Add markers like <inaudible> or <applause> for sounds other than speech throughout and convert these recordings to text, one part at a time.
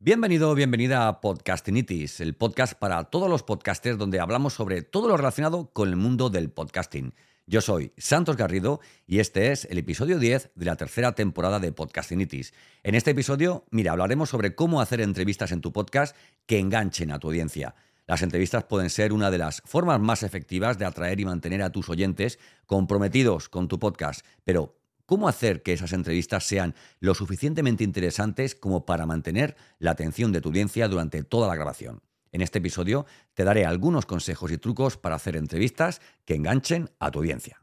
Bienvenido, bienvenida a Podcastinitis, el podcast para todos los podcasters donde hablamos sobre todo lo relacionado con el mundo del podcasting. Yo soy Santos Garrido y este es el episodio 10 de la tercera temporada de Podcastinitis. En este episodio, mira, hablaremos sobre cómo hacer entrevistas en tu podcast que enganchen a tu audiencia. Las entrevistas pueden ser una de las formas más efectivas de atraer y mantener a tus oyentes comprometidos con tu podcast, pero ¿Cómo hacer que esas entrevistas sean lo suficientemente interesantes como para mantener la atención de tu audiencia durante toda la grabación? En este episodio te daré algunos consejos y trucos para hacer entrevistas que enganchen a tu audiencia.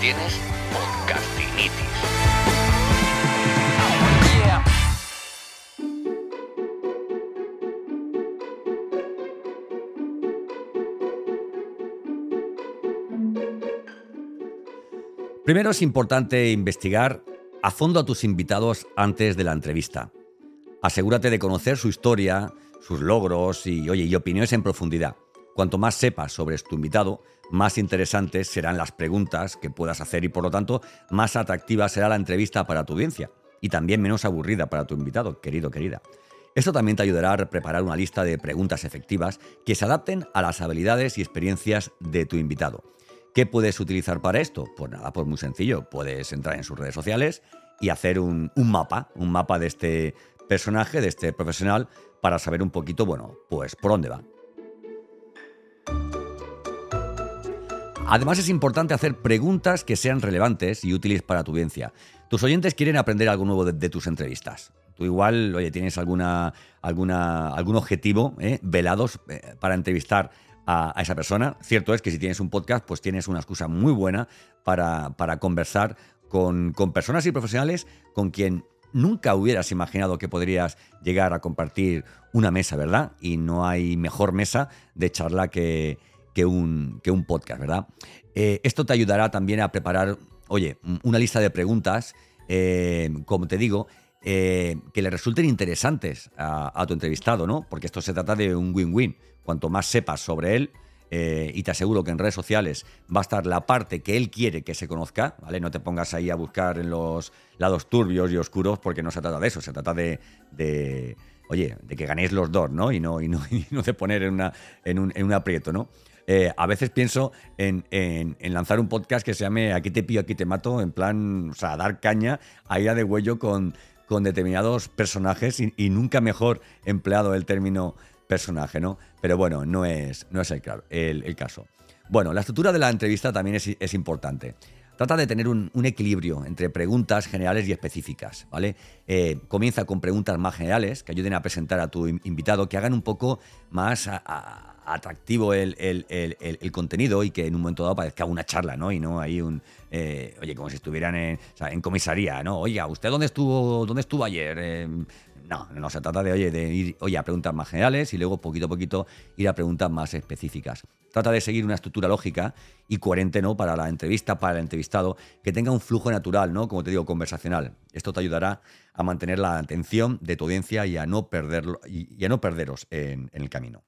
Tienes podcastinitis. Primero es importante investigar a fondo a tus invitados antes de la entrevista. Asegúrate de conocer su historia, sus logros y, oye, y opiniones en profundidad. Cuanto más sepas sobre tu invitado, más interesantes serán las preguntas que puedas hacer y por lo tanto más atractiva será la entrevista para tu audiencia y también menos aburrida para tu invitado, querido, querida. Esto también te ayudará a preparar una lista de preguntas efectivas que se adapten a las habilidades y experiencias de tu invitado. ¿Qué puedes utilizar para esto? Pues nada, pues muy sencillo. Puedes entrar en sus redes sociales y hacer un, un mapa, un mapa de este personaje, de este profesional, para saber un poquito, bueno, pues por dónde va. Además es importante hacer preguntas que sean relevantes y útiles para tu audiencia. Tus oyentes quieren aprender algo nuevo de, tus entrevistas. Tú igual, oye, tienes alguna, alguna, algún objetivo eh, velados eh, para entrevistar a, esa persona. Cierto es que si tienes un podcast, pues tienes una excusa muy buena para, conversar con, con personas y profesionales con quien nunca hubieras imaginado que podrías llegar a compartir una mesa, ¿verdad? Y no hay mejor mesa de charla que, que un, que un podcast, ¿verdad? Eh, esto te ayudará también a preparar, oye, una lista de preguntas, eh, como te digo, eh, que le resulten interesantes a, tu entrevistado, ¿no? Porque esto se trata de un win-win. Cuanto más sepas sobre él, y te aseguro que en redes sociales va a estar la parte que él quiere que se conozca, ¿vale? No te pongas ahí a buscar en los lados turbios y oscuros porque no se trata de eso, se trata de, oye, de que ganéis los dos, ¿no? Y no, y no, <laughs> y no de poner en, una, en, un, en un aprieto, ¿no? Eh, a veces pienso en, lanzar un podcast que se llame Aquí te pillo, aquí te mato, en plan, o sea, dar caña a ira de huello con, con determinados personajes y, nunca mejor empleado el término personaje, ¿no? Pero bueno, no es, no es el, el, caso. Bueno, la estructura de la entrevista también es, importante. Trata de tener un, equilibrio entre preguntas generales y específicas, ¿vale? Eh, comienza con preguntas más generales que ayuden a presentar a tu invitado, que hagan un poco más a atractivo el, contenido y que en un momento dado parezca una charla, ¿no? Y no hay un, eh, oye, como si estuvieran en, en, comisaría, ¿no? Oiga, ¿usted dónde estuvo, dónde estuvo ayer? Eh, no, no se trata de, oye, de ir oye, a preguntas más generales y luego poquito a poquito ir a preguntas más específicas. Trata de seguir una estructura lógica y coherente, ¿no? Para la entrevista, para el entrevistado, que tenga un flujo natural, ¿no? Como te digo, conversacional. Esto te ayudará a mantener la atención de tu audiencia y a no perderlo y, a no perderos en el camino.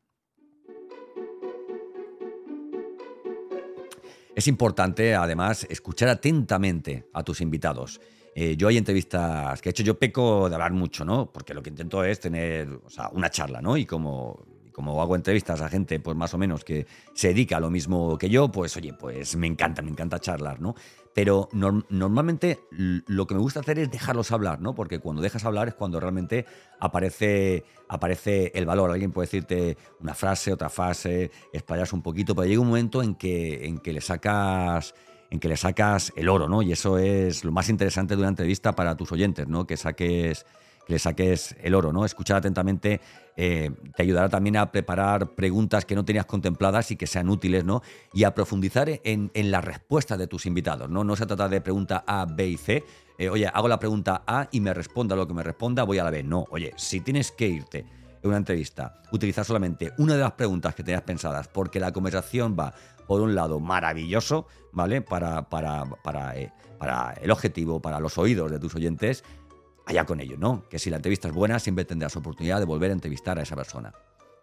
Es importante, además, escuchar atentamente a tus invitados. Eh, yo hay entrevistas que he hecho, yo peco de hablar mucho, ¿no? Porque lo que intento es tener una charla, ¿no? Y como como hago entrevistas a gente, pues más o menos, que se dedica a lo mismo que yo, pues oye, pues me encanta, me encanta charlar, ¿no? Pero normalmente lo que me gusta hacer es dejarlos hablar, ¿no? Porque cuando dejas hablar es cuando realmente aparece, aparece el valor. Alguien puede decirte una frase, otra frase, explayas un poquito, pero llega un momento en que, en que le sacas en que le sacas el oro, ¿no? Y eso es lo más interesante de una entrevista para tus oyentes, ¿no? Que saques que le saques el oro, ¿no? Escuchar atentamente eh, te ayudará también a preparar preguntas que no tenías contempladas y que sean útiles, ¿no? Y a profundizar en, la respuesta de tus invitados, ¿no? Se trata de pregunta A, B y C. Eh, oye, hago la pregunta A y me responda lo que me responda, voy a la B. No, oye, si tienes que irte en una entrevista, utilizar solamente una de las preguntas que tenías pensadas, porque la conversación va, por un lado, maravilloso, ¿vale? Para, eh, para el objetivo, para los oídos de tus oyentes, allá con ello, ¿no? Que si la entrevista es buena, siempre tendrás oportunidad de volver a entrevistar a esa persona.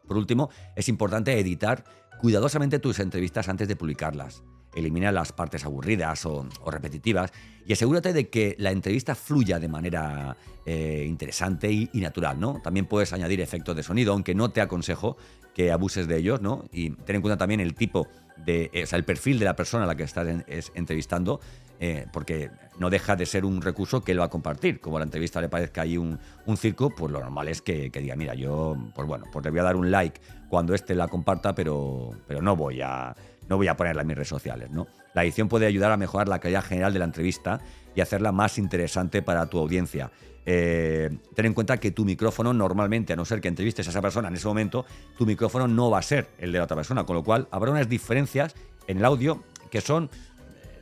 Por último, es importante editar cuidadosamente tus entrevistas antes de publicarlas. Elimina las partes aburridas o, repetitivas y asegúrate de que la entrevista fluya de manera eh, interesante y, natural, ¿no? También puedes añadir efectos de sonido, aunque no te aconsejo que abuses de ellos, ¿no? Y ten en cuenta también el tipo de, o sea, el perfil de la persona a la que estás entrevistando, eh, porque no deja de ser un recurso que él va a compartir. Como a la entrevista le parezca ahí un, circo, pues lo normal es que, diga, mira, yo, pues bueno, pues le voy a dar un like cuando éste la comparta, pero, pero no voy a no voy a ponerla en mis redes sociales. La edición puede ayudar a mejorar la calidad general de la entrevista y hacerla más interesante para tu audiencia. Eh, ten en cuenta que tu micrófono normalmente, a no ser que entrevistes a esa persona en ese momento, tu micrófono no va a ser el de la otra persona, con lo cual habrá unas diferencias en el audio que son,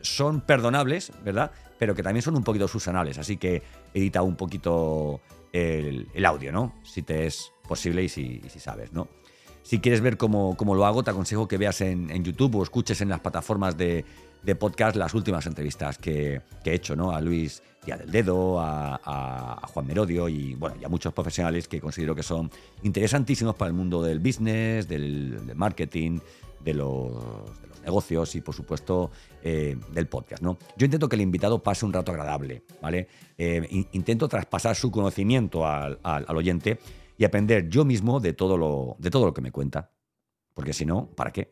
son perdonables, ¿verdad? Pero que también son un poquito susanables, así que edita un poquito el, audio, ¿no? Si te es posible y si, sabes, ¿no? Si quieres ver cómo, lo hago, te aconsejo que veas en, YouTube o escuches en las plataformas de, podcast las últimas entrevistas que, he hecho, ¿no? A Luis Díaz del Dedo, a, Juan Merodio y, bueno, y a muchos profesionales que considero que son interesantísimos para el mundo del business, del, marketing, de los, negocios y, por supuesto, eh, del podcast, ¿no? Yo intento que el invitado pase un rato agradable, ¿vale? Eh, intento traspasar su conocimiento al oyente y aprender yo mismo de todo lo, de todo lo que me cuenta. Porque si no, ¿para qué?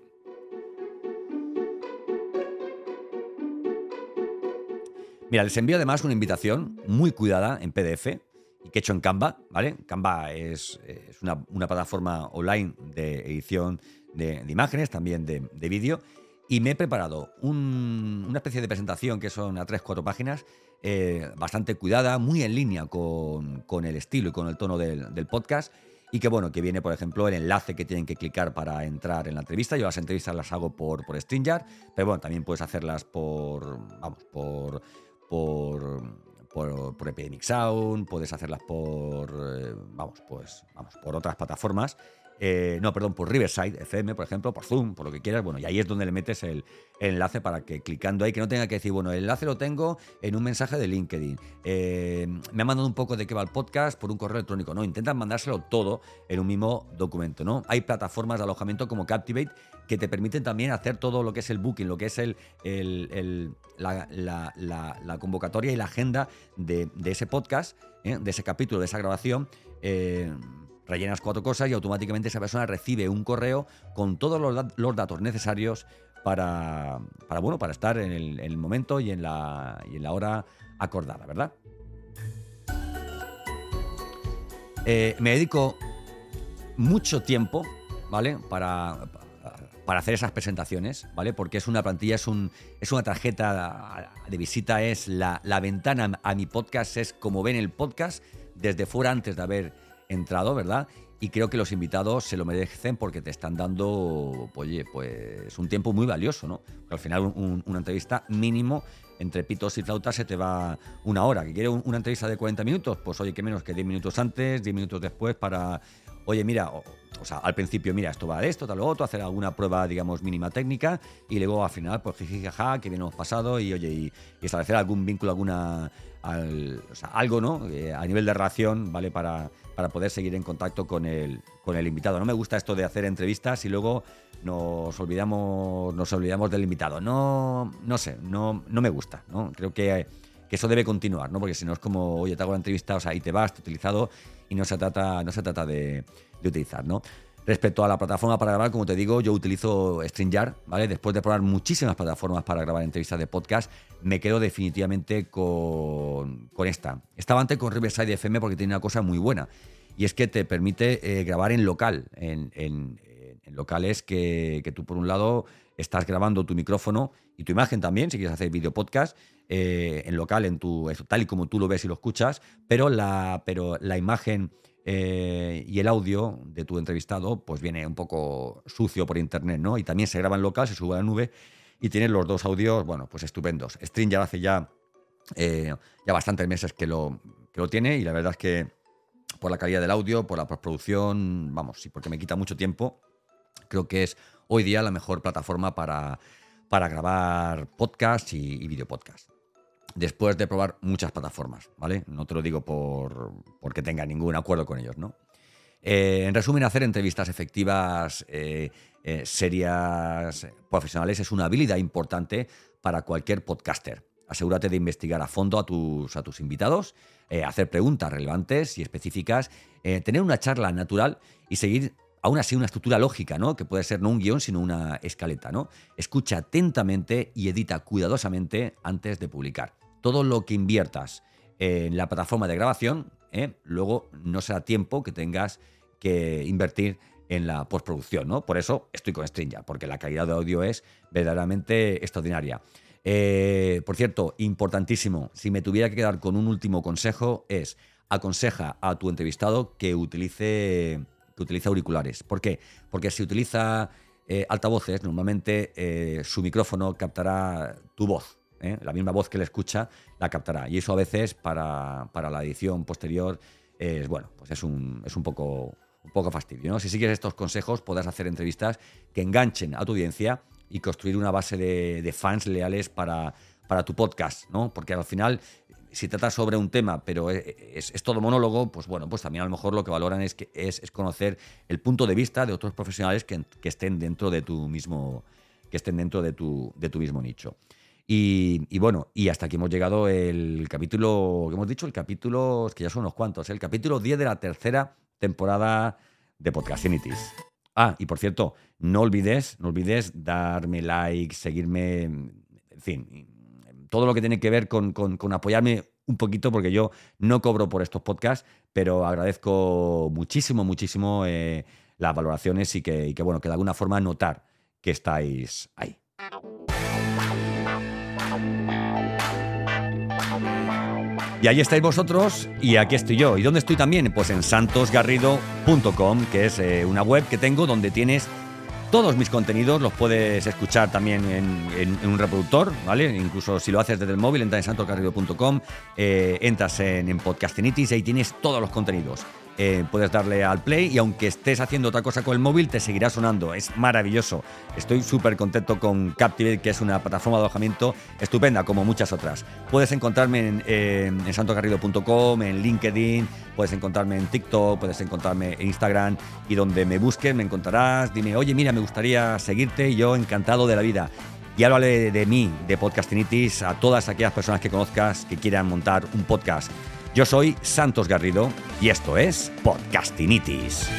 Mira, les envío además una invitación muy cuidada en PDF y que he hecho en Canva, ¿vale? Canva es, una, plataforma online de edición de, imágenes, también de, vídeo, y me he preparado una especie de presentación que son a tres, cuatro páginas eh, bastante cuidada, muy en línea con, el estilo y con el tono del, podcast. Y que bueno, que viene, por ejemplo, el enlace que tienen que clicar para entrar en la entrevista. Yo las entrevistas las hago por, por StreamYard, pero bueno, también puedes hacerlas por, vamos, por, por, por, por Epidemic Sound, puedes hacerlas por, eh, vamos, pues, vamos, por otras plataformas. Eh, no, perdón, por Riverside FM, por ejemplo, por Zoom, por lo que quieras. Bueno, y ahí es donde le metes el, enlace para que clicando ahí, que no tenga que decir, bueno, el enlace lo tengo en un mensaje de LinkedIn. Eh, me ha mandado un poco de qué va el podcast por un correo electrónico. No, intentan mandárselo todo en un mismo documento, ¿no? Hay plataformas de alojamiento como Captivate que te permiten también hacer todo lo que es el booking, lo que es el, la, convocatoria y la agenda de, ese podcast, ¿eh? de ese capítulo, de esa grabación rellenas cuatro cosas y automáticamente esa persona recibe un correo con todos los, datos necesarios para, bueno, para estar en el, momento y en, la, hora acordada, ¿verdad? Eh, me dedico mucho tiempo, ¿vale? Para, hacer esas presentaciones, ¿vale? Porque es una plantilla, es, un, es una tarjeta de visita, es la ventana a mi podcast, es como ven el podcast desde fuera antes de haber entrado, ¿verdad? Y creo que los invitados se lo merecen porque te están dando, oye, pues un tiempo muy valioso, ¿no? al final una entrevista mínimo entre pitos y flautas se te va una hora. ¿Que quiere una entrevista de 40 minutos? Pues oye, que menos que 10 minutos antes, 10 minutos después para, oye, mira, o, sea, al principio, mira, esto va de esto, tal o otro, hacer alguna prueba, digamos, mínima técnica y luego al final, pues jiji, jaja, que bien hemos pasado y, oye, y, establecer algún vínculo, alguna, o sea, algo, ¿no? Eh, a nivel de relación, ¿vale? Para para poder seguir en contacto con el, con el invitado. No me gusta esto de hacer entrevistas y luego nos olvidamos, nos olvidamos del invitado. No, no sé, no, no me gusta. ¿no? Creo que, eso debe continuar, ¿no? porque si no es como, oye, te hago la entrevista, o sea, y te vas, te utilizado y no se trata, no se trata de, de utilizar. ¿no? Respecto a la plataforma para grabar, como te digo, yo utilizo StreamYard, ¿vale? Después de probar muchísimas plataformas para grabar entrevistas de podcast, me quedo definitivamente con, con esta. Estaba antes con Riverside FM porque tiene una cosa muy buena, y es que te permite eh, grabar en local, en, En local es que, tú, por un lado, estás grabando tu micrófono y tu imagen también, si quieres hacer video podcast, eh, en local, en tu, tal y como tú lo ves y lo escuchas, pero la, pero la imagen eh, y el audio de tu entrevistado pues viene un poco sucio por internet, ¿no? Y también se graba en local, se sube a la nube y tienes los dos audios, bueno, pues estupendos. ya hace ya, eh, ya bastantes meses que lo, que lo tiene y la verdad es que por la calidad del audio, por la postproducción, vamos, sí, porque me quita mucho tiempo, creo que es hoy día la mejor plataforma para, para grabar podcast y, y video podcast después de probar muchas plataformas, ¿vale? No te lo digo por porque tenga ningún acuerdo con ellos, ¿no? Eh, en resumen, hacer entrevistas efectivas, eh, eh, serias, profesionales es una habilidad importante para cualquier podcaster. Asegúrate de investigar a fondo a tus, invitados, hacer preguntas relevantes y específicas, tener una charla natural y seguir aún así una estructura lógica, ¿no? Que puede ser no un guion, sino una escaleta, ¿no? Escucha atentamente y edita cuidadosamente antes de publicar todo lo que inviertas en la plataforma de grabación, ¿eh? luego no será tiempo que tengas que invertir en la postproducción, ¿no? Por eso estoy con StreamYard, porque la calidad de audio es verdaderamente extraordinaria. Eh, por cierto, importantísimo, si me tuviera que quedar con un último consejo, es aconseja a tu entrevistado que utilice, que utilice auriculares. ¿Por qué? Porque si utiliza eh, altavoces, normalmente su micrófono captará tu voz, ¿eh? la misma voz que le escucha la captará. Y eso a veces para, la edición posterior es, bueno, pues es un, es un poco un poco fastidio. ¿no? Si sigues estos consejos, podrás hacer entrevistas que enganchen a tu audiencia y construir una base de, fans leales para, para, tu podcast, ¿no? Porque al final, si tratas sobre un tema, pero es, todo monólogo, pues bueno, pues también a lo mejor lo que valoran es, que, es, conocer el punto de vista de otros profesionales que, que, estén dentro de tu mismo, que estén dentro de tu, de tu mismo nicho. Y, bueno, y hasta aquí hemos llegado el capítulo, que hemos dicho, el capítulo, es que ya son unos cuantos, el capítulo 10 de la tercera temporada de Podcastinities. Ah, y por cierto, no olvides, no olvides darme like, seguirme, en fin, todo lo que tiene que ver con, apoyarme un poquito, porque yo no cobro por estos podcasts, pero agradezco muchísimo, muchísimo eh, las valoraciones y que, y que, bueno, que de alguna forma notar que estáis ahí. Y ahí estáis vosotros y aquí estoy yo. ¿Y dónde estoy también? Pues en santosgarrido.com, que es eh, una web que tengo donde tienes todos mis contenidos, los puedes escuchar también en, un reproductor, ¿vale? Incluso si lo haces desde el móvil, entras en santosgarrido.com, eh, entras en, en Podcastinitis y ahí tienes todos los contenidos. Eh, puedes darle al play y aunque estés haciendo otra cosa con el móvil, te seguirá sonando. Es maravilloso. Estoy súper contento con Captivate, que es una plataforma de alojamiento estupenda, como muchas otras. Puedes encontrarme en, en santogarrido.com, en LinkedIn, puedes encontrarme en TikTok, puedes encontrarme en Instagram y donde me busques me encontrarás. Dime, oye, mira, me gustaría seguirte yo encantado de la vida. Y háblale de mí, de Podcastinitis, a todas aquellas personas que conozcas que quieran montar un podcast. Yo soy Santos Garrido y esto es Podcastinitis.